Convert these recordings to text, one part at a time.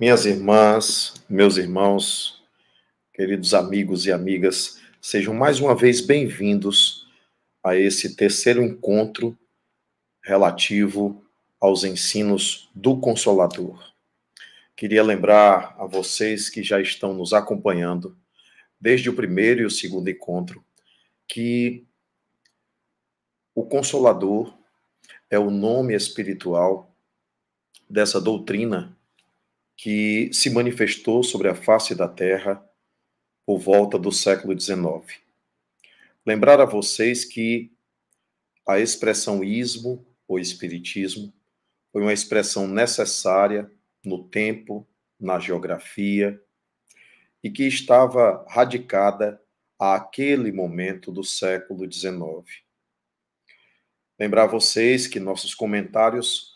Minhas irmãs, meus irmãos, queridos amigos e amigas, sejam mais uma vez bem-vindos a esse terceiro encontro relativo aos ensinos do Consolador. Queria lembrar a vocês que já estão nos acompanhando desde o primeiro e o segundo encontro que o Consolador é o nome espiritual dessa doutrina que se manifestou sobre a face da Terra por volta do século XIX. Lembrar a vocês que a expressão ismo ou espiritismo foi uma expressão necessária no tempo, na geografia, e que estava radicada àquele momento do século XIX. Lembrar vocês que nossos comentários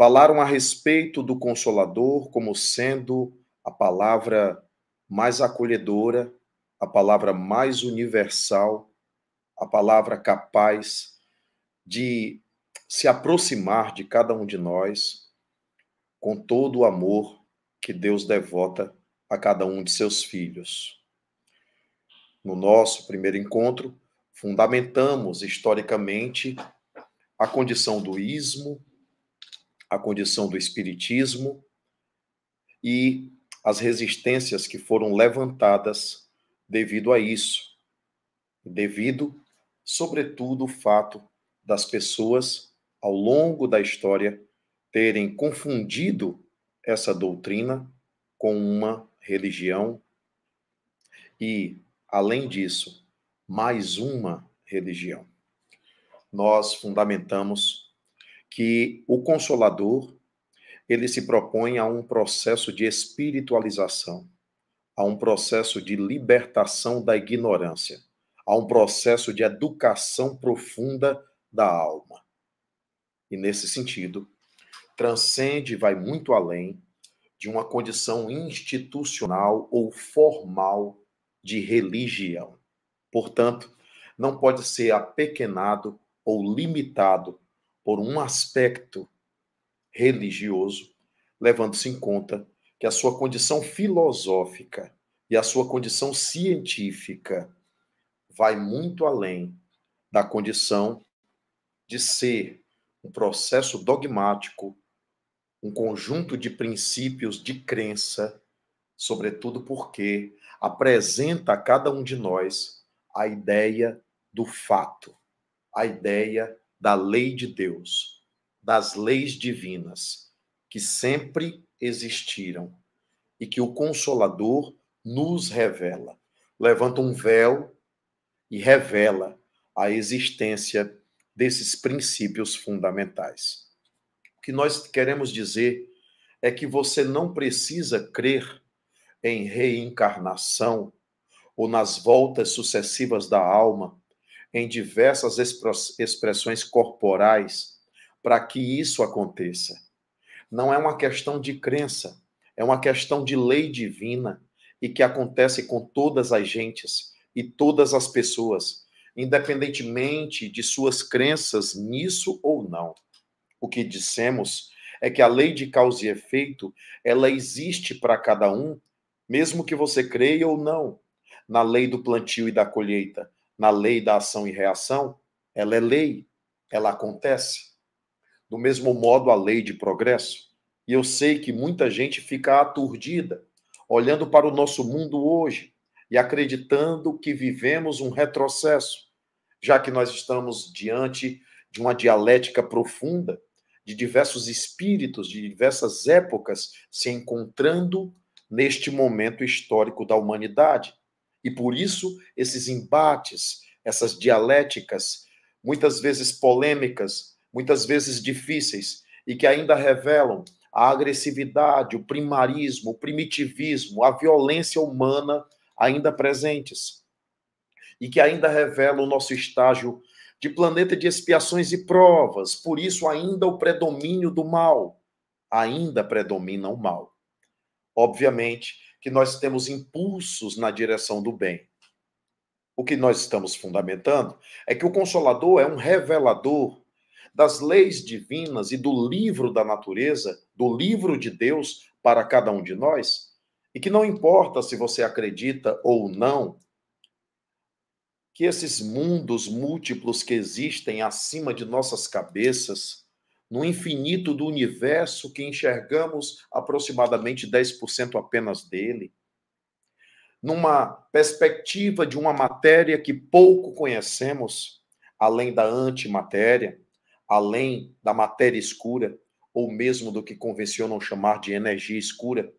falaram a respeito do Consolador como sendo a palavra mais acolhedora, a palavra mais universal, a palavra capaz de se aproximar de cada um de nós com todo o amor que Deus devota a cada um de seus filhos. No nosso primeiro encontro, fundamentamos historicamente a condição do ismo, a condição do espiritismo e as resistências que foram levantadas devido a isso, devido, sobretudo, o fato das pessoas, ao longo da história, terem confundido essa doutrina com uma religião e, além disso, mais uma religião. Nós fundamentamos que o consolador ele se propõe a um processo de espiritualização, a um processo de libertação da ignorância, a um processo de educação profunda da alma. E nesse sentido, transcende e vai muito além de uma condição institucional ou formal de religião. Portanto, não pode ser apequenado ou limitado por um aspecto religioso, levando-se em conta que a sua condição filosófica e a sua condição científica vai muito além da condição de ser um processo dogmático, um conjunto de princípios de crença, sobretudo porque apresenta a cada um de nós a ideia do fato, a ideia da lei de Deus, das leis divinas, que sempre existiram e que o Consolador nos revela. Levanta um véu e revela a existência desses princípios fundamentais. O que nós queremos dizer é que você não precisa crer em reencarnação ou nas voltas sucessivas da alma em diversas expressões corporais para que isso aconteça. Não é uma questão de crença, é uma questão de lei divina e que acontece com todas as gentes e todas as pessoas, independentemente de suas crenças nisso ou não. O que dissemos é que a lei de causa e efeito, ela existe para cada um, mesmo que você creia ou não, na lei do plantio e da colheita, na lei da ação e reação, ela é lei, ela acontece. Do mesmo modo, a lei de progresso. E eu sei que muita gente fica aturdida, olhando para o nosso mundo hoje e acreditando que vivemos um retrocesso, já que nós estamos diante de uma dialética profunda, de diversos espíritos, de diversas épocas se encontrando neste momento histórico da humanidade. E por isso, esses embates, essas dialéticas, muitas vezes polêmicas, muitas vezes difíceis, e que ainda revelam a agressividade, o primarismo, o primitivismo, a violência humana ainda presentes. E que ainda revelam o nosso estágio de planeta de expiações e provas, por isso ainda o predomínio do mal. Ainda predomina o mal. Obviamente, que nós temos impulsos na direção do bem. O que nós estamos fundamentando é que o Consolador é um revelador das leis divinas e do livro da natureza, do livro de Deus, para cada um de nós, e que não importa se você acredita ou não que esses mundos múltiplos que existem acima de nossas cabeças, no infinito do universo que enxergamos aproximadamente 10% apenas dele, numa perspectiva de uma matéria que pouco conhecemos, além da antimatéria, além da matéria escura, ou mesmo do que convencionam chamar de energia escura.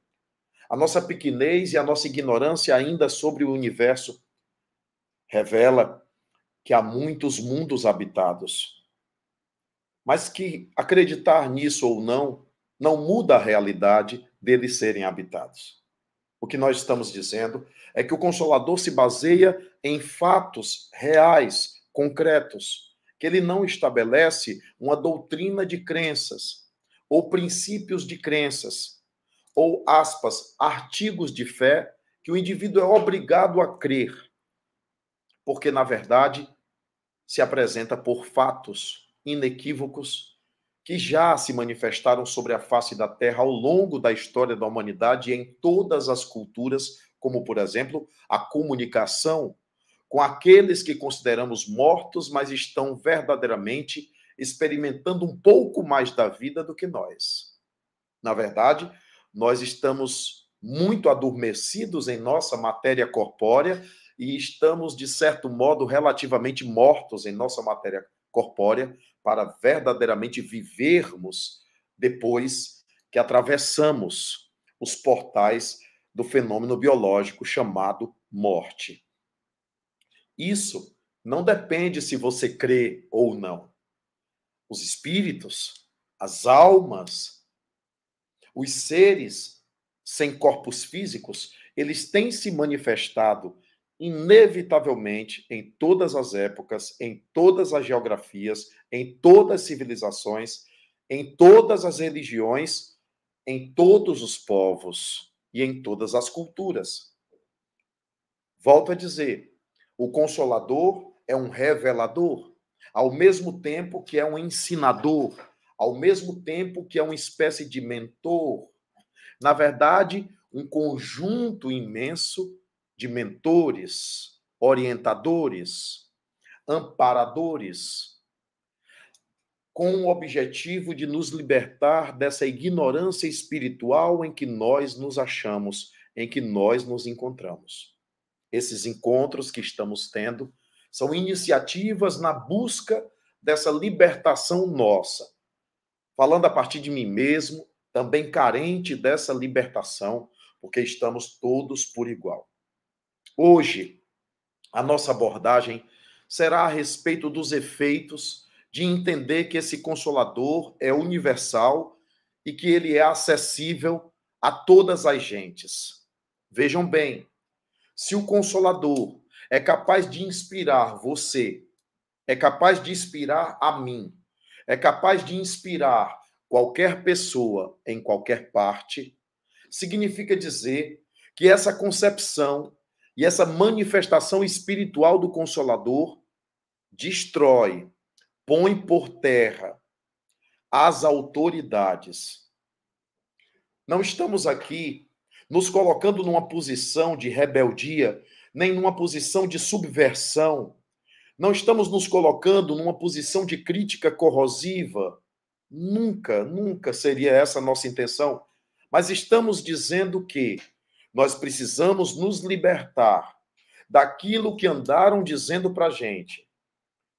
A nossa pequenez e a nossa ignorância ainda sobre o universo revela que há muitos mundos habitados. Mas que acreditar nisso ou não, não muda a realidade deles serem habitados. O que nós estamos dizendo é que o Consolador se baseia em fatos reais, concretos, que ele não estabelece uma doutrina de crenças ou princípios de crenças ou aspas, artigos de fé que o indivíduo é obrigado a crer, porque na verdade se apresenta por fatos inequívocos que já se manifestaram sobre a face da Terra ao longo da história da humanidade em todas as culturas, como, por exemplo, a comunicação com aqueles que consideramos mortos, mas estão verdadeiramente experimentando um pouco mais da vida do que nós. Na verdade, nós estamos muito adormecidos em nossa matéria corpórea e estamos, de certo modo, relativamente mortos em nossa matéria corpórea, para verdadeiramente vivermos depois que atravessamos os portais do fenômeno biológico chamado morte. Isso não depende se você crê ou não. Os espíritos, as almas, os seres sem corpos físicos, eles têm se manifestado inevitavelmente em todas as épocas, em todas as geografias, em todas as civilizações, em todas as religiões, em todos os povos e em todas as culturas. Volto a dizer, o consolador é um revelador, ao mesmo tempo que é um ensinador, ao mesmo tempo que é uma espécie de mentor. Na verdade, um conjunto imenso de mentores, orientadores, amparadores, com o objetivo de nos libertar dessa ignorância espiritual em que nós nos achamos, em que nós nos encontramos. Esses encontros que estamos tendo são iniciativas na busca dessa libertação nossa. Falando a partir de mim mesmo, também carente dessa libertação, porque estamos todos por igual. Hoje, a nossa abordagem será a respeito dos efeitos de entender que esse consolador é universal e que ele é acessível a todas as gentes. Vejam bem, se o consolador é capaz de inspirar você, é capaz de inspirar a mim, é capaz de inspirar qualquer pessoa em qualquer parte, significa dizer que essa concepção e essa manifestação espiritual do Consolador destrói, põe por terra as autoridades. Não estamos aqui nos colocando numa posição de rebeldia, nem numa posição de subversão. Não estamos nos colocando numa posição de crítica corrosiva. Nunca, nunca seria essa a nossa intenção. Mas estamos dizendo que nós precisamos nos libertar daquilo que andaram dizendo para a gente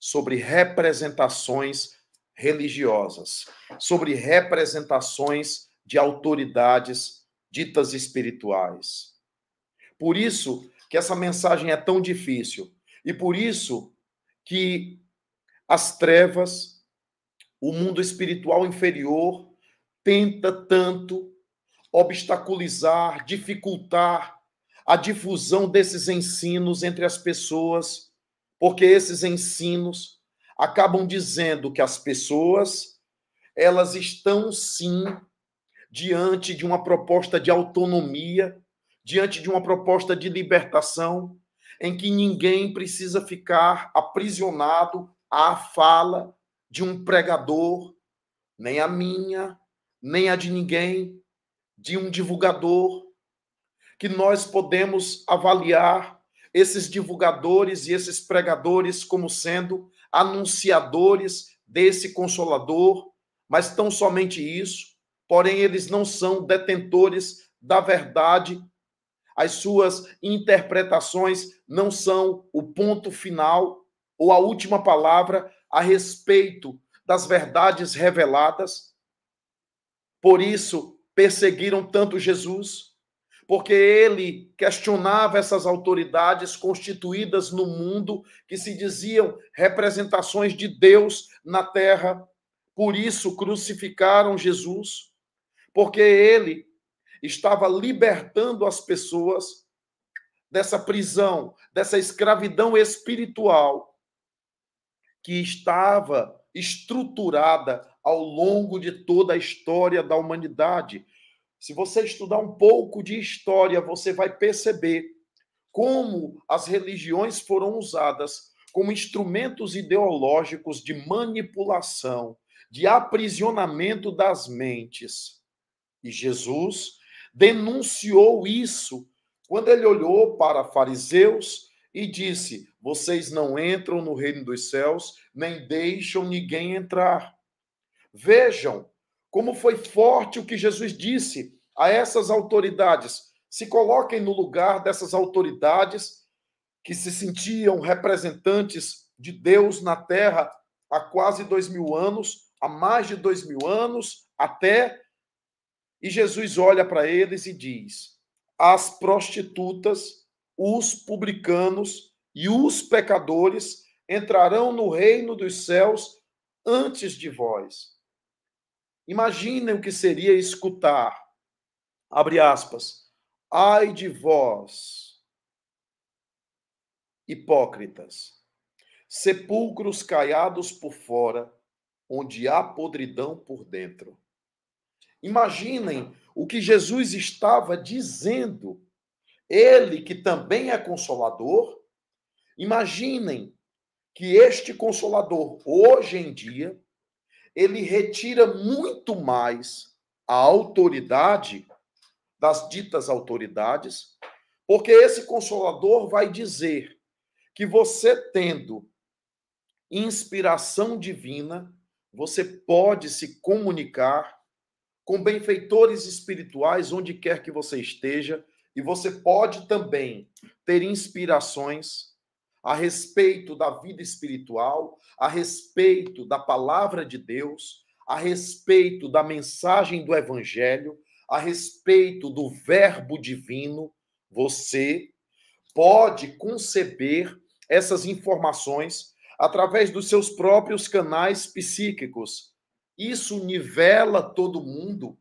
sobre representações religiosas, sobre representações de autoridades ditas espirituais. Por isso que essa mensagem é tão difícil e por isso que as trevas, o mundo espiritual inferior tenta tanto obstaculizar, dificultar a difusão desses ensinos entre as pessoas, porque esses ensinos acabam dizendo que as pessoas elas estão sim diante de uma proposta de autonomia, diante de uma proposta de libertação, em que ninguém precisa ficar aprisionado à fala de um pregador, nem a minha, nem a de ninguém, de um divulgador, que nós podemos avaliar esses divulgadores e esses pregadores como sendo anunciadores desse consolador, mas tão somente isso, porém eles não são detentores da verdade, as suas interpretações não são o ponto final ou a última palavra a respeito das verdades reveladas. Por isso, perseguiram tanto Jesus, porque ele questionava essas autoridades constituídas no mundo que se diziam representações de Deus na terra. Por isso crucificaram Jesus, porque ele estava libertando as pessoas dessa prisão, dessa escravidão espiritual que estava estruturada ao longo de toda a história da humanidade. Se você estudar um pouco de história, você vai perceber como as religiões foram usadas como instrumentos ideológicos de manipulação, de aprisionamento das mentes. E Jesus denunciou isso quando ele olhou para fariseus e disse: Vocês não entram no reino dos céus, nem deixam ninguém entrar. Vejam como foi forte o que Jesus disse a essas autoridades. Se coloquem no lugar dessas autoridades que se sentiam representantes de Deus na terra há quase dois mil anos, há mais de dois mil anos, até. E Jesus olha para eles e diz: as prostitutas, os publicanos e os pecadores entrarão no reino dos céus antes de vós. Imaginem o que seria escutar, abre aspas, ai de vós, hipócritas, sepulcros caiados por fora, onde há podridão por dentro. Imaginem o que Jesus estava dizendo. Ele, que também é consolador, imaginem que este consolador, hoje em dia, ele retira muito mais a autoridade das ditas autoridades, porque esse consolador vai dizer que você tendo inspiração divina, você pode se comunicar com benfeitores espirituais onde quer que você esteja, e você pode também ter inspirações a respeito da vida espiritual, a respeito da palavra de Deus, a respeito da mensagem do evangelho, a respeito do verbo divino, você pode conceber essas informações através dos seus próprios canais psíquicos. Isso nivela todo mundo.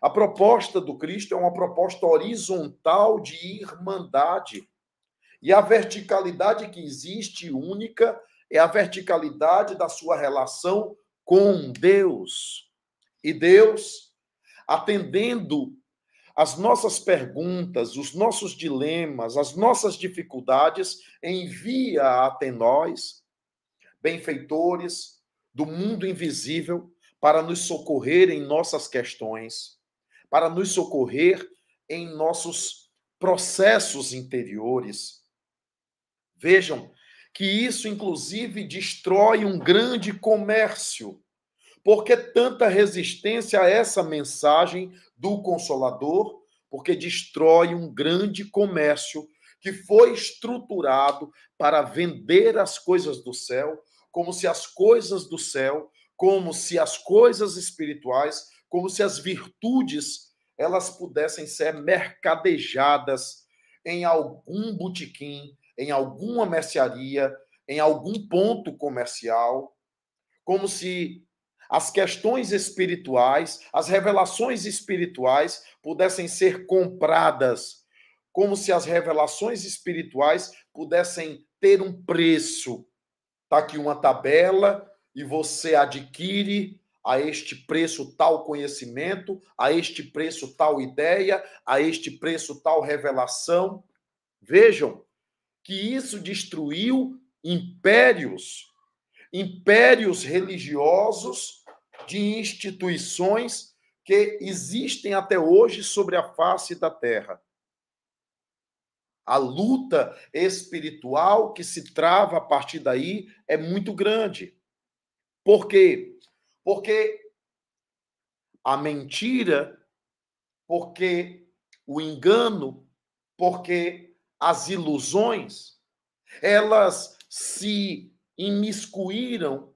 A proposta do Cristo é uma proposta horizontal de irmandade. E a verticalidade que existe única é a verticalidade da sua relação com Deus. E Deus, atendendo as nossas perguntas, os nossos dilemas, as nossas dificuldades, envia até nós benfeitores do mundo invisível para nos socorrer em nossas questões, para nos socorrer em nossos processos interiores Vejam que isso, inclusive, destrói um grande comércio. Por que tanta resistência a essa mensagem do Consolador? Porque destrói um grande comércio que foi estruturado para vender as coisas do céu, como se as coisas do céu, como se as coisas espirituais, como se as virtudes elas pudessem ser mercadejadas em algum botequim, em alguma mercearia, em algum ponto comercial, como se as questões espirituais, as revelações espirituais pudessem ser compradas, como se as revelações espirituais pudessem ter um preço. Está aqui uma tabela e você adquire a este preço tal conhecimento, a este preço tal ideia, a este preço tal revelação. Vejam, que isso destruiu impérios, impérios religiosos de instituições que existem até hoje sobre a face da terra. A luta espiritual que se trava a partir daí é muito grande. Por quê? Porque a mentira, porque o engano, porque as ilusões, elas se imiscuíram,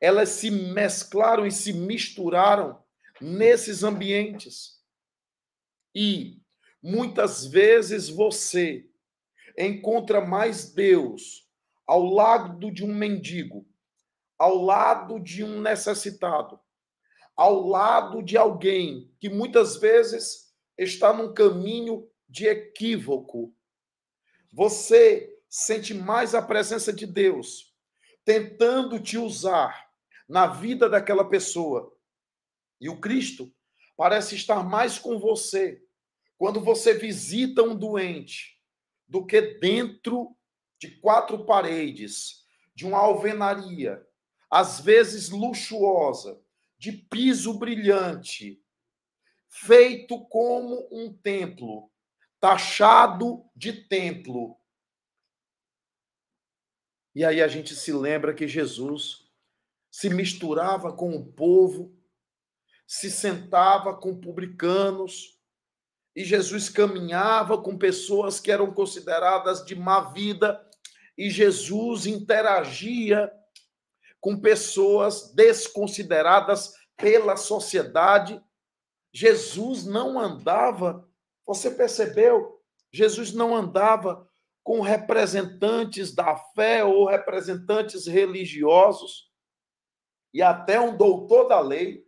elas se mesclaram e se misturaram nesses ambientes. E muitas vezes você encontra mais Deus ao lado de um mendigo, ao lado de um necessitado, ao lado de alguém que muitas vezes está num caminho de equívoco. Você sente mais a presença de Deus tentando te usar na vida daquela pessoa. E o Cristo parece estar mais com você quando você visita um doente do que dentro de quatro paredes, de uma alvenaria, às vezes luxuosa, de piso brilhante, feito como um templo, taxado de templo. E aí a gente se lembra que Jesus se misturava com o povo, se sentava com publicanos, e Jesus caminhava com pessoas que eram consideradas de má vida, e Jesus interagia com pessoas desconsideradas pela sociedade. Jesus não andava, você percebeu? Jesus não andava com representantes da fé ou representantes religiosos. E até um doutor da lei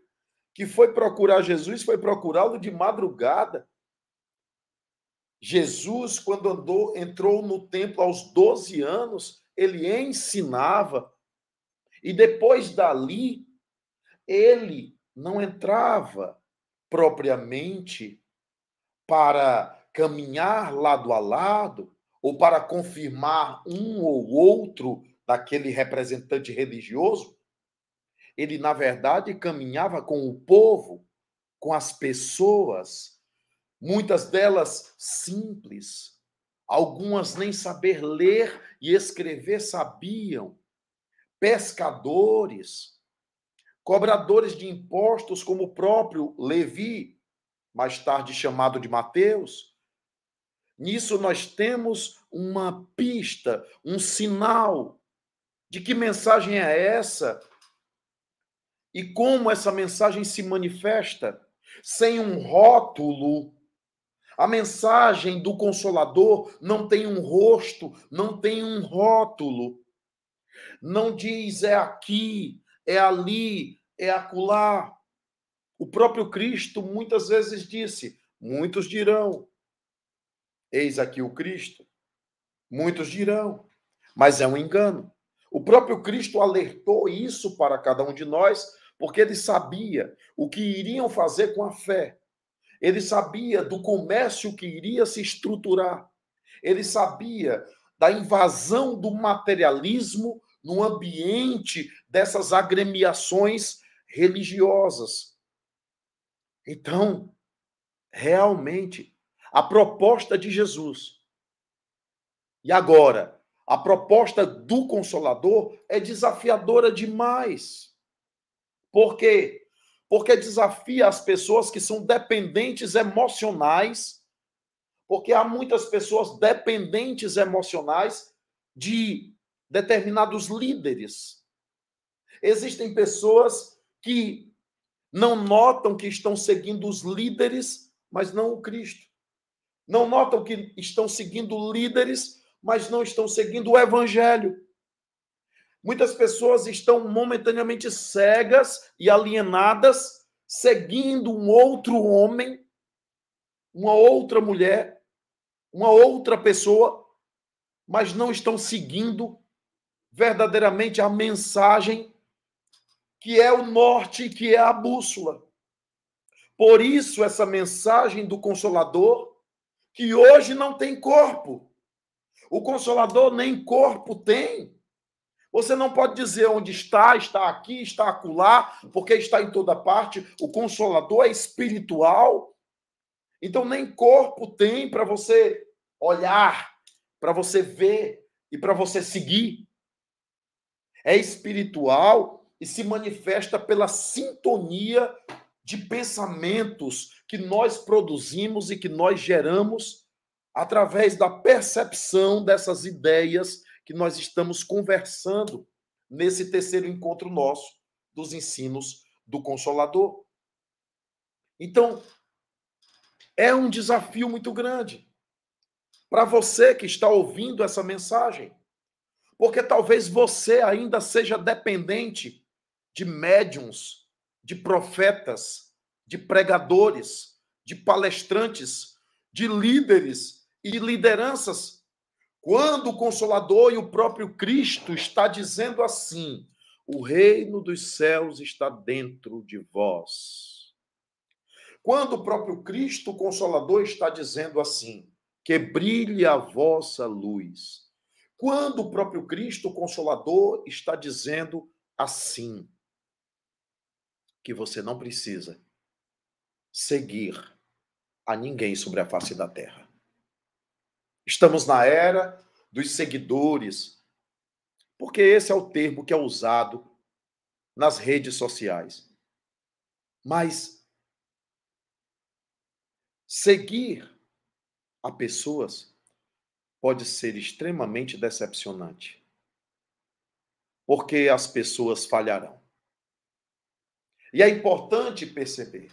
que foi procurar Jesus, foi procurá-lo de madrugada. Jesus, quando andou, entrou no templo aos 12 anos, ele ensinava e depois dali, ele não entrava propriamente para caminhar lado a lado ou para confirmar um ou outro daquele representante religioso. Ele, na verdade, caminhava com o povo, com as pessoas, muitas delas simples, algumas nem saber ler e escrever sabiam pescadores, cobradores de impostos, como o próprio Levi, mais tarde chamado de Mateus. Nisso nós temos uma pista, um sinal de que mensagem é essa e como essa mensagem se manifesta sem um rótulo. A mensagem do Consolador não tem um rosto, não tem um rótulo. Não diz é aqui, é ali, é acolá. O próprio Cristo muitas vezes disse: muitos dirão, eis aqui o Cristo. Muitos dirão, mas é um engano. O próprio Cristo alertou isso para cada um de nós, porque ele sabia o que iriam fazer com a fé. Ele sabia do comércio que iria se estruturar. Ele sabia da invasão do materialismo no ambiente dessas agremiações religiosas. Então, realmente, a proposta de Jesus, e agora, a proposta do Consolador é desafiadora demais. Por quê? Porque desafia as pessoas que são dependentes emocionais, porque há muitas pessoas dependentes emocionais de determinados líderes. Existem pessoas que não notam que estão seguindo os líderes, mas não o Cristo. Não notam que estão seguindo líderes, mas não estão seguindo o evangelho. Muitas pessoas estão momentaneamente cegas e alienadas, seguindo um outro homem, uma outra mulher, uma outra pessoa, mas não estão seguindo verdadeiramente a mensagem que é o norte, que é a bússola. Por isso, essa mensagem do Consolador, que hoje não tem corpo. O Consolador nem corpo tem, Você não pode dizer onde está, está aqui, está acolá, porque está em toda parte. O consolador é espiritual. Então, nem corpo tem para você olhar, para você ver e para você seguir. É espiritual e se manifesta pela sintonia de pensamentos que nós produzimos e que nós geramos através da percepção dessas ideias que nós estamos conversando nesse terceiro encontro nosso dos ensinos do Consolador. Então, é um desafio muito grande para você que está ouvindo essa mensagem, porque talvez você ainda seja dependente de médiums, de profetas, de pregadores, de palestrantes, de líderes e de lideranças quando o Consolador e o próprio Cristo está dizendo assim: o reino dos céus está dentro de vós. Quando o próprio Cristo, Consolador, está dizendo assim: que brilhe a vossa luz. Quando o próprio Cristo, Consolador, está dizendo assim: que você não precisa seguir a ninguém sobre a face da terra. Estamos na era dos seguidores, porque esse é o termo que é usado nas redes sociais. Mas seguir a pessoas pode ser extremamente decepcionante, porque as pessoas falharão. E é importante perceber.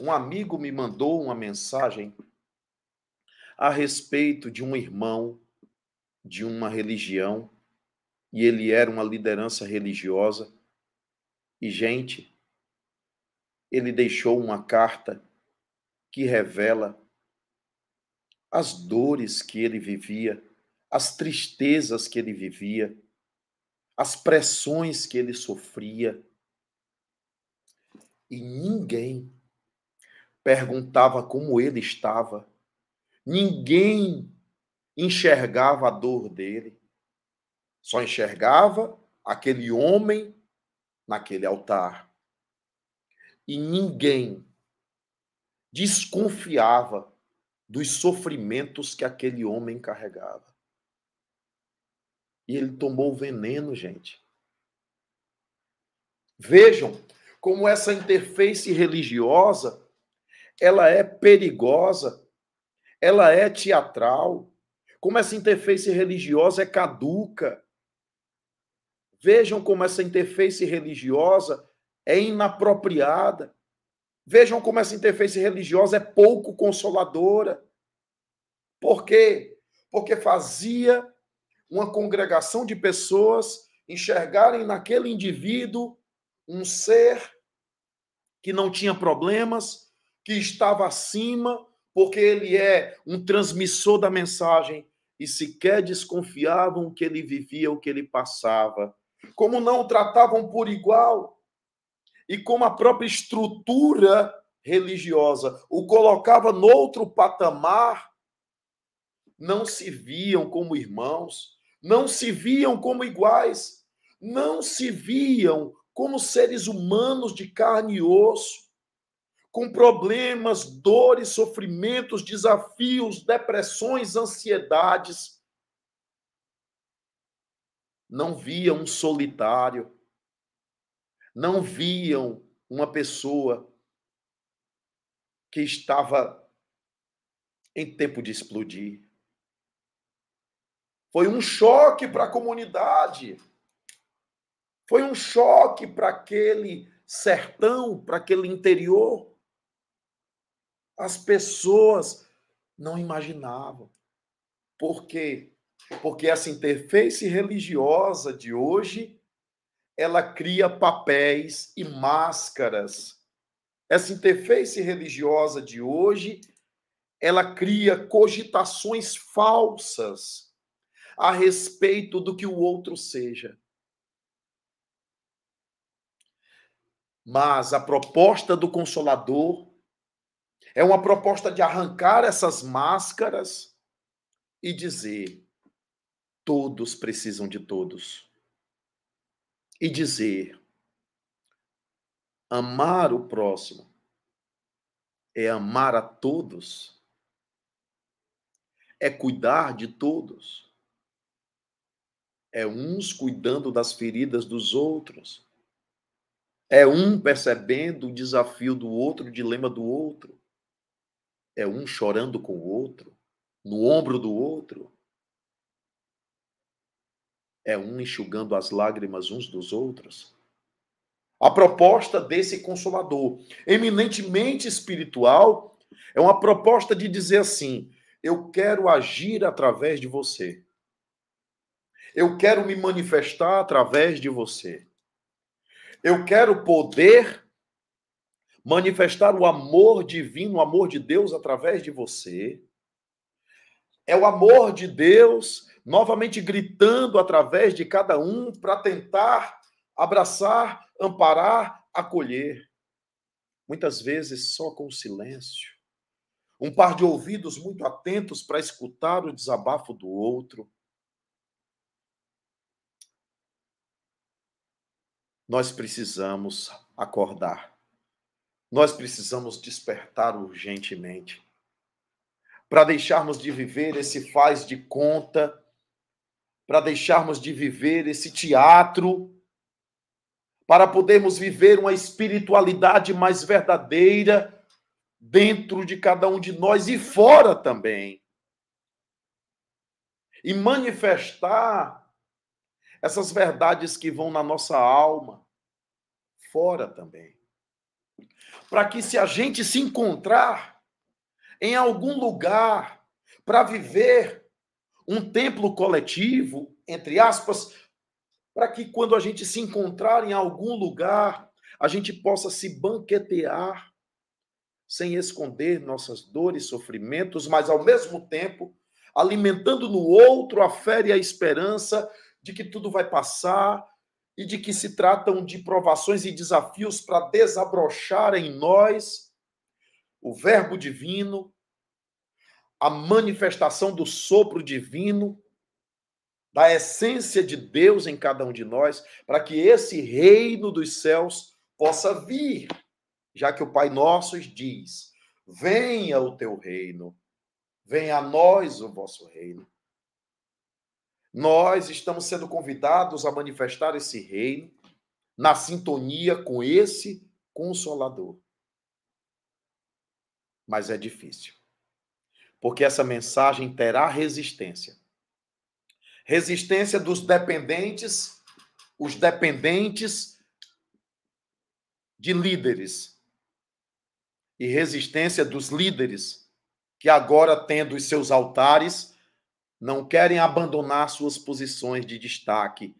Um amigo me mandou uma mensagem a respeito de um irmão de uma religião e ele era uma liderança religiosa. E, gente, ele deixou uma carta que revela as dores que ele vivia, as tristezas que ele vivia, as pressões que ele sofria. E ninguém perguntava como ele estava Ninguém enxergava a dor dele. Só enxergava aquele homem naquele altar. E ninguém desconfiava dos sofrimentos que aquele homem carregava. E ele tomou o veneno, gente. Vejam como essa interface religiosa ela é perigosa ela é teatral, como essa interface religiosa é caduca. Vejam como essa interface religiosa é inapropriada. Vejam como essa interface religiosa é pouco consoladora. Por quê? Porque fazia uma congregação de pessoas enxergarem naquele indivíduo um ser que não tinha problemas, que estava acima, porque ele é um transmissor da mensagem e sequer desconfiavam que ele vivia, o que ele passava. Como não o tratavam por igual e como a própria estrutura religiosa o colocava noutro patamar, não se viam como irmãos, não se viam como iguais, não se viam como seres humanos de carne e osso com problemas, dores, sofrimentos, desafios, depressões, ansiedades. Não viam um solitário, não viam uma pessoa que estava em tempo de explodir. Foi um choque para a comunidade. Foi um choque para aquele sertão, para aquele interior as pessoas não imaginavam. Por quê? Porque essa interface religiosa de hoje, ela cria papéis e máscaras. Essa interface religiosa de hoje, ela cria cogitações falsas a respeito do que o outro seja. Mas a proposta do Consolador é uma proposta de arrancar essas máscaras e dizer: todos precisam de todos. E dizer: amar o próximo é amar a todos, é cuidar de todos, é uns cuidando das feridas dos outros, é um percebendo o desafio do outro, o dilema do outro, é um chorando com o outro, no ombro do outro, é um enxugando as lágrimas uns dos outros. A proposta desse consolador, eminentemente espiritual, é uma proposta de dizer assim: eu quero agir através de você. Eu quero me manifestar através de você. Eu quero poder manifestar o amor divino, o amor de Deus através de você. É o amor de Deus novamente gritando através de cada um para tentar abraçar, amparar, acolher. Muitas vezes só com silêncio. Um par de ouvidos muito atentos para escutar o desabafo do outro. Nós precisamos acordar. Nós precisamos despertar urgentemente. Para deixarmos de viver esse faz de conta, para deixarmos de viver esse teatro para podermos viver uma espiritualidade mais verdadeira dentro de cada um de nós e fora também. E manifestar essas verdades que vão na nossa alma fora também. Para que se a gente se encontrar em algum lugar para viver um templo coletivo, entre aspas, para que quando a gente se encontrar em algum lugar, a gente possa se banquetear sem esconder nossas dores, sofrimentos, mas ao mesmo tempo alimentando no outro a fé e a esperança de que tudo vai passar e de que se tratam de provações e desafios para desabrochar em nós o Verbo divino, a manifestação do sopro divino da essência de Deus em cada um de nós, para que esse reino dos céus possa vir, já que o Pai Nosso diz: venha o teu reino, venha a nós o vosso reino. Nós estamos sendo convidados a manifestar esse reino na sintonia com esse consolador. Mas é difícil. Porque essa mensagem terá resistência resistência dos dependentes, os dependentes de líderes, e resistência dos líderes, que agora, tendo os seus altares, não querem abandonar suas posições de destaque,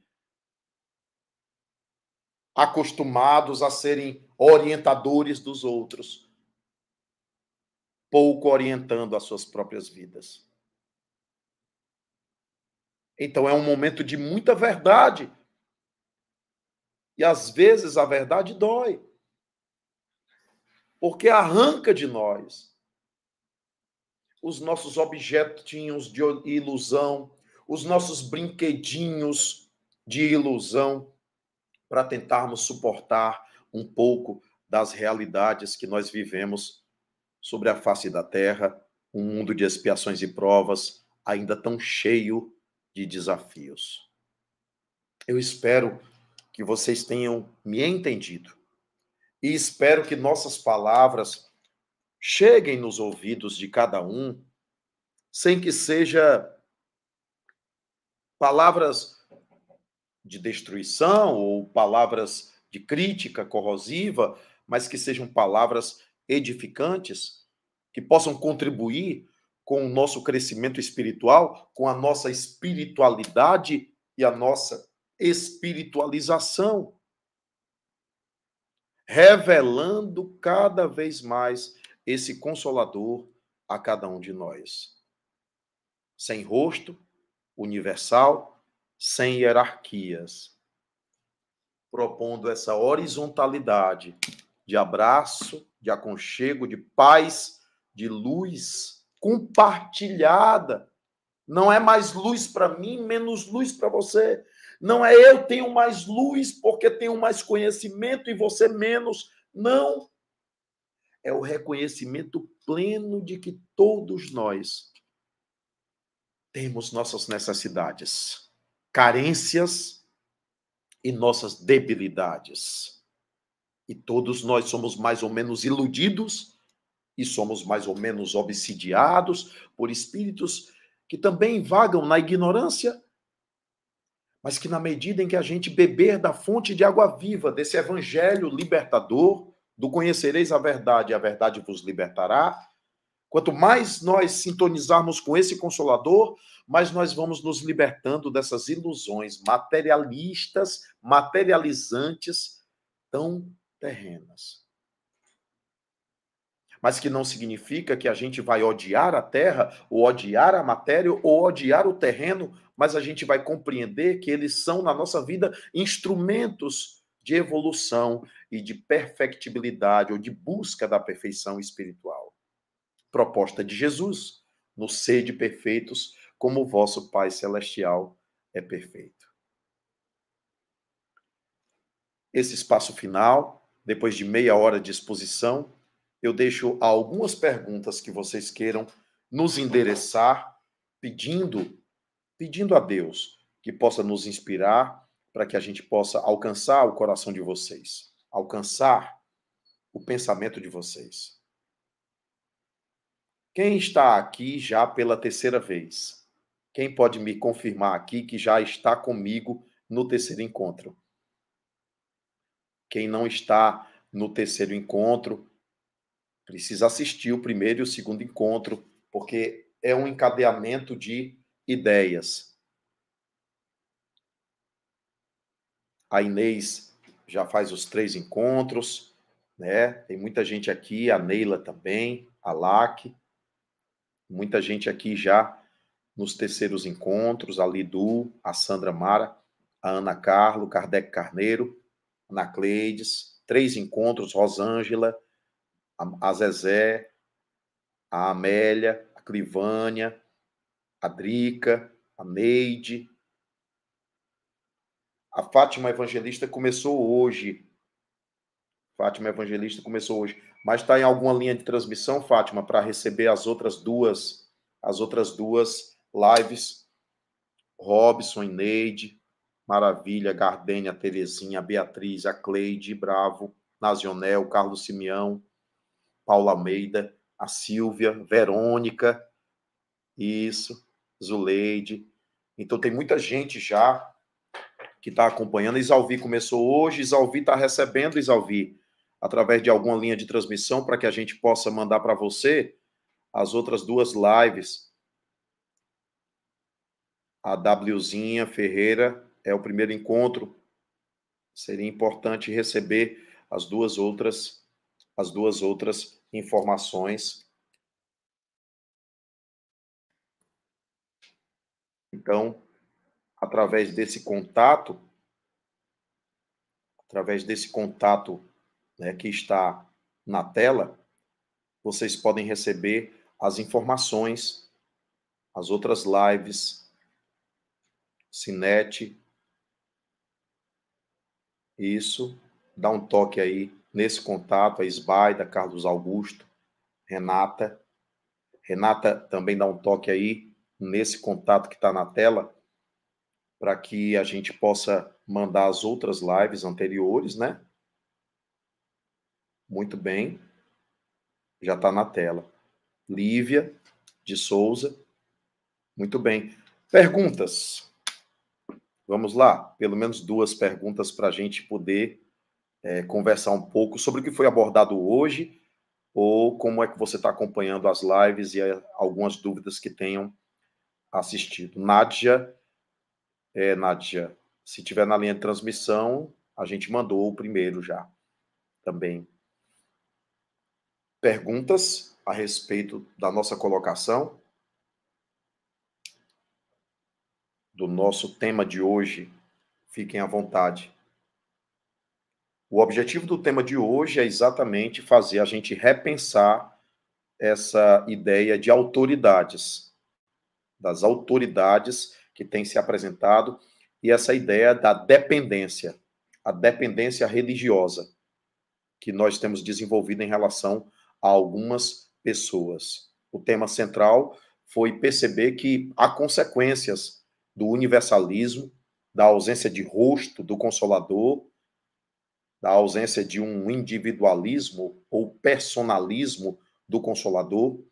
acostumados a serem orientadores dos outros, pouco orientando as suas próprias vidas. Então é um momento de muita verdade. E às vezes a verdade dói. Porque arranca de nós os nossos objetinhos de ilusão, os nossos brinquedinhos de ilusão, para tentarmos suportar um pouco das realidades que nós vivemos sobre a face da terra, um mundo de expiações e provas ainda tão cheio de desafios. Eu espero que vocês tenham me entendido e espero que nossas palavras cheguem nos ouvidos de cada um, sem que seja palavras de destruição ou palavras de crítica corrosiva, mas que sejam palavras edificantes, que possam contribuir com o nosso crescimento espiritual, com a nossa espiritualidade e a nossa espiritualização, revelando cada vez mais esse consolador a cada um de nós. Sem rosto, universal, sem hierarquias, propondo essa horizontalidade de abraço, de aconchego, de paz, de luz compartilhada Não é mais luz para mim, menos luz para você. Não é eu tenho mais luz porque tenho mais conhecimento e você menos. Não. É o reconhecimento pleno de que todos nós temos nossas necessidades, carências e nossas debilidades. E todos nós somos mais ou menos iludidos e somos mais ou menos obsidiados por espíritos que também vagam na ignorância, mas que na medida em que a gente beber da fonte de água viva, desse evangelho libertador, do conhecereis a verdade, a verdade vos libertará, quanto mais nós sintonizarmos com esse consolador, mais nós vamos nos libertando dessas ilusões materialistas, materializantes, tão terrenas. Mas que não significa que a gente vai odiar a terra, ou odiar a matéria, ou odiar o terreno, mas a gente vai compreender que eles são, na nossa vida, instrumentos de evolução e de perfectibilidade ou de busca da perfeição espiritual. Proposta de Jesus, no sede perfeitos, como o vosso Pai Celestial é perfeito. Esse espaço final, depois de meia hora de exposição, eu deixo algumas perguntas que vocês queiram nos endereçar, pedindo, pedindo a Deus que possa nos inspirar para que a gente possa alcançar o coração de vocês, alcançar o pensamento de vocês. Quem está aqui já pela terceira vez? Quem pode me confirmar aqui que já está comigo no terceiro encontro? Quem não está no terceiro encontro, Precisa assistir o primeiro e o segundo encontro, porque é um encadeamento de ideias. A Inês já faz os três encontros, né? Tem muita gente aqui, a Neila também, a LAC, muita gente aqui já nos terceiros encontros, a Lidu, a Sandra Mara, a Ana Carlo, Kardec Carneiro, Ana Cleides, três encontros, Rosângela, a Zezé, a Amélia, a Clivânia, a Drica, a Neide. A Fátima Evangelista começou hoje. Fátima Evangelista começou hoje. Mas está em alguma linha de transmissão, Fátima, para receber as outras duas, as outras duas lives. Robson Neide, Maravilha, Gardênia, Terezinha, Beatriz, a Cleide, Bravo, Nazionel, Carlos Simeão, Paula Almeida, a Silvia, Verônica, isso, Zuleide. Então tem muita gente já que está acompanhando. Isalvi começou hoje, Isalvi está recebendo, Isalvi, através de alguma linha de transmissão para que a gente possa mandar para você as outras duas lives. A Wzinha Ferreira é o primeiro encontro. Seria importante receber as duas outras as duas outras informações. Então, através desse contato, através desse contato né, que está na tela, vocês podem receber as informações, as outras lives, Cinete, isso, dá um toque aí nesse contato, a Esbaida, Carlos Augusto, Renata. Renata também dá um toque aí nesse contato que está na tela, para que a gente possa mandar as outras lives anteriores, né? Muito bem. Já está na tela. Lívia de Souza. Muito bem. Perguntas. Vamos lá. Pelo menos duas perguntas para a gente poder é, conversar um pouco sobre o que foi abordado hoje ou como é que você está acompanhando as lives e algumas dúvidas que tenham assistido. Nádia, é, se tiver na linha de transmissão, a gente mandou o primeiro já também. Perguntas a respeito da nossa colocação, do nosso tema de hoje, fiquem à vontade. O objetivo do tema de hoje é exatamente fazer a gente repensar essa ideia de autoridades. das autoridades que têm se apresentado e essa ideia da dependência, a dependência religiosa que nós temos desenvolvido em relação a algumas pessoas. O tema central foi perceber que há consequências do universalismo, da ausência de rosto do consolador, da ausência de um individualismo ou personalismo do consolador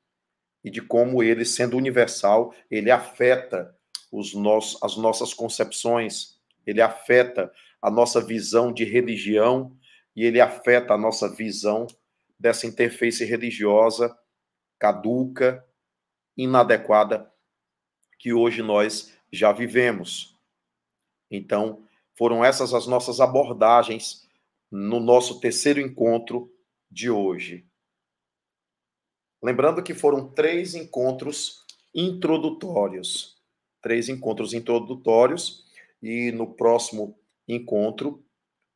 e de como ele, sendo universal, ele afeta os nossos, as nossas concepções, ele afeta a nossa visão de religião e ele afeta a nossa visão dessa interface religiosa caduca, inadequada que hoje nós já vivemos. Então, foram essas as nossas abordagens no nosso terceiro encontro de hoje. Lembrando que foram três encontros introdutórios. Três encontros introdutórios, e no próximo encontro,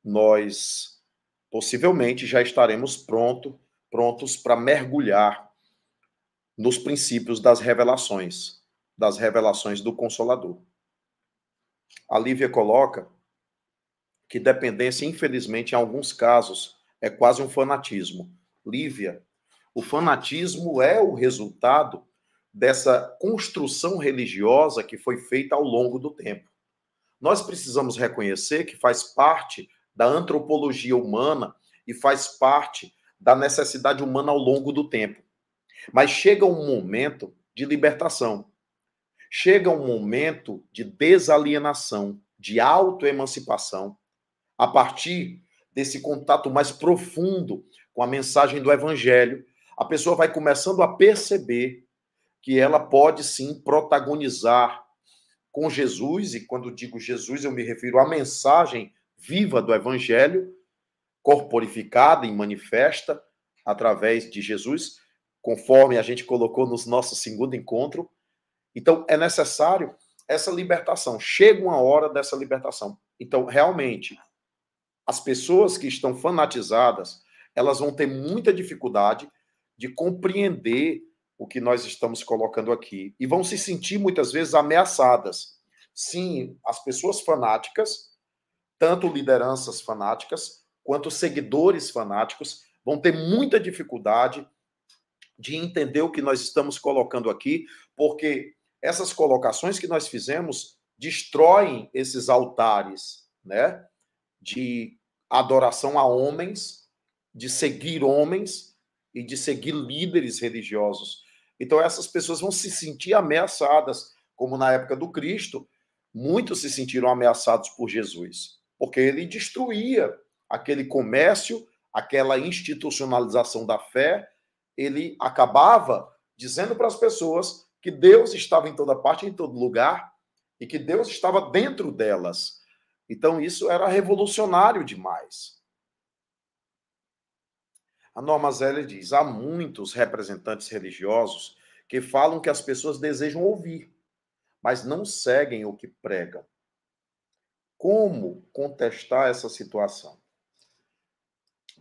nós possivelmente já estaremos pronto, prontos para mergulhar nos princípios das revelações, das revelações do Consolador. A Lívia coloca que dependência, infelizmente, em alguns casos, é quase um fanatismo. Lívia, o fanatismo é o resultado dessa construção religiosa que foi feita ao longo do tempo. Nós precisamos reconhecer que faz parte da antropologia humana e faz parte da necessidade humana ao longo do tempo. Mas chega um momento de libertação. Chega um momento de desalienação, de autoemancipação, a partir desse contato mais profundo com a mensagem do evangelho, a pessoa vai começando a perceber que ela pode sim protagonizar com Jesus, e quando digo Jesus, eu me refiro à mensagem viva do evangelho, corporificada e manifesta através de Jesus, conforme a gente colocou no nosso segundo encontro. Então, é necessário essa libertação. Chega uma hora dessa libertação. Então, realmente, as pessoas que estão fanatizadas, elas vão ter muita dificuldade de compreender o que nós estamos colocando aqui e vão se sentir muitas vezes ameaçadas. Sim, as pessoas fanáticas, tanto lideranças fanáticas quanto seguidores fanáticos, vão ter muita dificuldade de entender o que nós estamos colocando aqui, porque essas colocações que nós fizemos destroem esses altares, né? De adoração a homens, de seguir homens e de seguir líderes religiosos. Então essas pessoas vão se sentir ameaçadas, como na época do Cristo, muitos se sentiram ameaçados por Jesus, porque ele destruía aquele comércio, aquela institucionalização da fé ele acabava dizendo para as pessoas que Deus estava em toda parte, em todo lugar, e que Deus estava dentro delas. Então, isso era revolucionário demais. A Norma Zélia diz: há muitos representantes religiosos que falam que as pessoas desejam ouvir, mas não seguem o que pregam. Como contestar essa situação?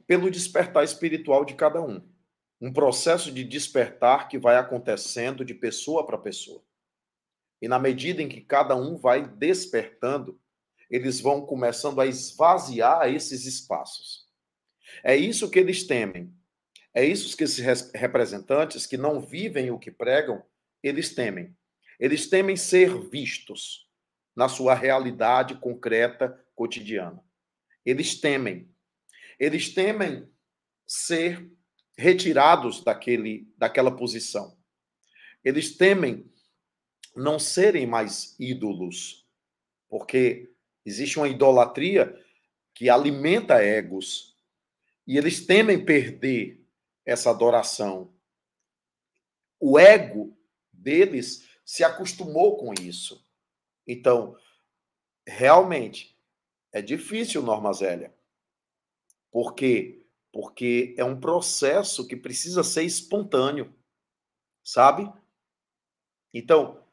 Pelo despertar espiritual de cada um um processo de despertar que vai acontecendo de pessoa para pessoa. E na medida em que cada um vai despertando, eles vão começando a esvaziar esses espaços. É isso que eles temem. É isso que esses representantes que não vivem o que pregam, eles temem. Eles temem ser vistos na sua realidade concreta cotidiana. Eles temem. Eles temem ser retirados daquele, daquela posição. Eles temem não serem mais ídolos, porque existe uma idolatria que alimenta egos, e eles temem perder essa adoração. O ego deles se acostumou com isso. Então, realmente, é difícil, Norma Zélia, porque porque é um processo que precisa ser espontâneo, sabe? Então,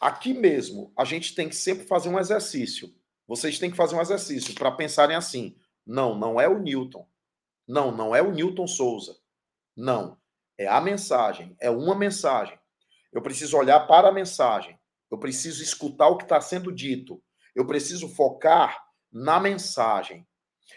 aqui mesmo, a gente tem que sempre fazer um exercício. Vocês têm que fazer um exercício para pensarem assim: não, não é o Newton. Não, não é o Newton Souza. Não. É a mensagem. É uma mensagem. Eu preciso olhar para a mensagem. Eu preciso escutar o que está sendo dito. Eu preciso focar na mensagem.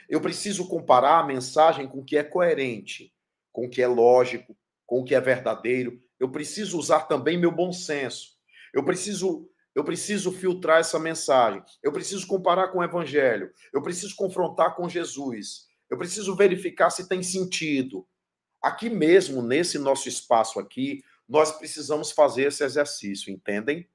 Eu preciso comparar a mensagem com o que é coerente, com o que é lógico, com o que é verdadeiro. Eu preciso usar também meu bom senso. Eu preciso eu preciso filtrar essa mensagem. Eu preciso comparar com o evangelho. Eu preciso confrontar com Jesus. Eu preciso verificar se tem sentido. Aqui mesmo, nesse nosso espaço aqui, nós precisamos fazer esse exercício, entendem?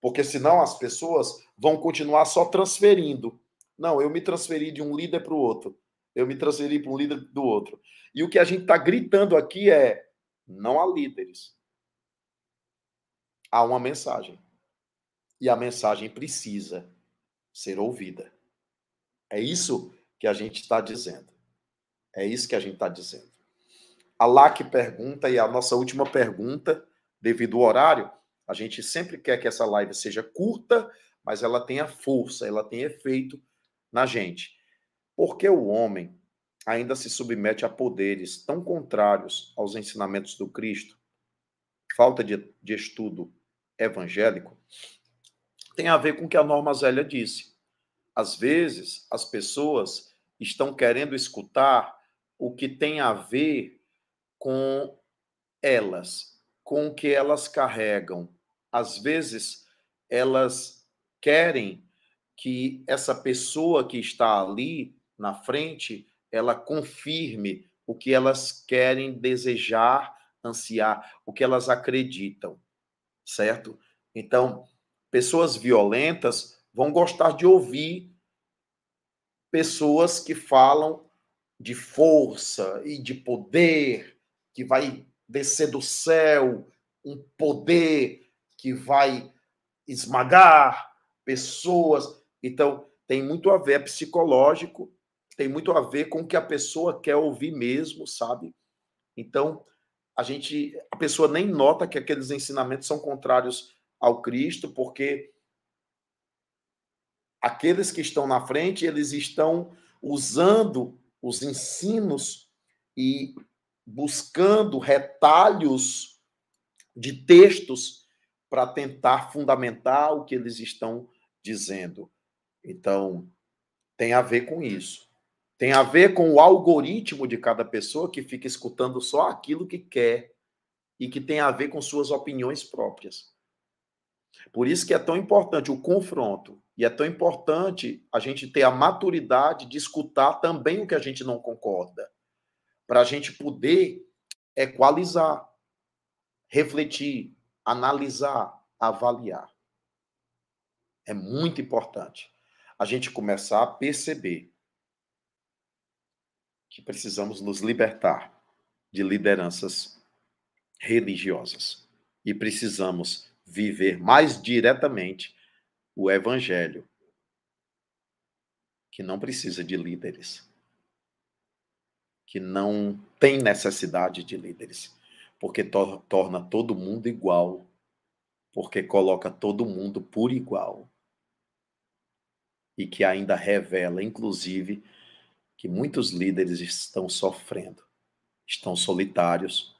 Porque senão as pessoas vão continuar só transferindo. Não, eu me transferi de um líder para o outro. Eu me transferi para um líder do outro. E o que a gente está gritando aqui é: não há líderes. Há uma mensagem. E a mensagem precisa ser ouvida. É isso que a gente está dizendo. É isso que a gente está dizendo. A LAC pergunta, e a nossa última pergunta, devido ao horário, a gente sempre quer que essa live seja curta, mas ela tenha força, ela tenha efeito na gente. Porque o homem ainda se submete a poderes tão contrários aos ensinamentos do Cristo, falta de, de estudo evangélico, tem a ver com o que a Norma Zélia disse. Às vezes, as pessoas estão querendo escutar o que tem a ver com elas, com o que elas carregam, às vezes elas querem que essa pessoa que está ali na frente, ela confirme o que elas querem desejar, ansiar, o que elas acreditam, certo? Então, pessoas violentas vão gostar de ouvir pessoas que falam de força e de poder, que vai descer do céu um poder que vai esmagar pessoas. Então, tem muito a ver é psicológico, tem muito a ver com o que a pessoa quer ouvir mesmo, sabe? Então, a gente, a pessoa nem nota que aqueles ensinamentos são contrários ao Cristo, porque aqueles que estão na frente, eles estão usando os ensinos e buscando retalhos de textos para tentar fundamentar o que eles estão dizendo. Então, tem a ver com isso. Tem a ver com o algoritmo de cada pessoa que fica escutando só aquilo que quer e que tem a ver com suas opiniões próprias. Por isso que é tão importante o confronto e é tão importante a gente ter a maturidade de escutar também o que a gente não concorda, para a gente poder equalizar, refletir, analisar, avaliar. É muito importante a gente começar a perceber que precisamos nos libertar de lideranças religiosas e precisamos viver mais diretamente o evangelho, que não precisa de líderes, que não tem necessidade de líderes porque to torna todo mundo igual, porque coloca todo mundo por igual. E que ainda revela, inclusive, que muitos líderes estão sofrendo, estão solitários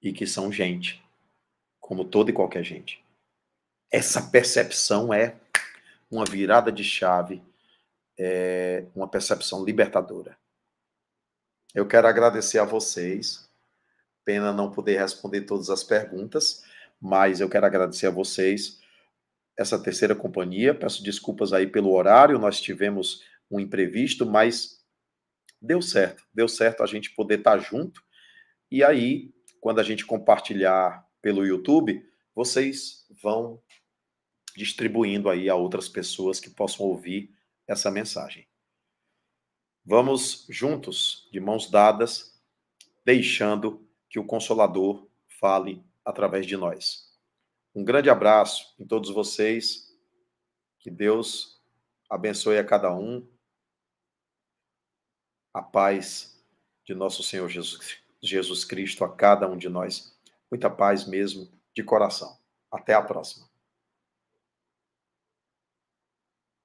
e que são gente, como toda e qualquer gente. Essa percepção é uma virada de chave, é uma percepção libertadora. Eu quero agradecer a vocês Pena não poder responder todas as perguntas, mas eu quero agradecer a vocês essa terceira companhia. Peço desculpas aí pelo horário, nós tivemos um imprevisto, mas deu certo. Deu certo a gente poder estar junto. E aí, quando a gente compartilhar pelo YouTube, vocês vão distribuindo aí a outras pessoas que possam ouvir essa mensagem. Vamos juntos, de mãos dadas, deixando que o Consolador fale através de nós. Um grande abraço em todos vocês. Que Deus abençoe a cada um. A paz de nosso Senhor Jesus, Jesus Cristo a cada um de nós. Muita paz mesmo, de coração. Até a próxima.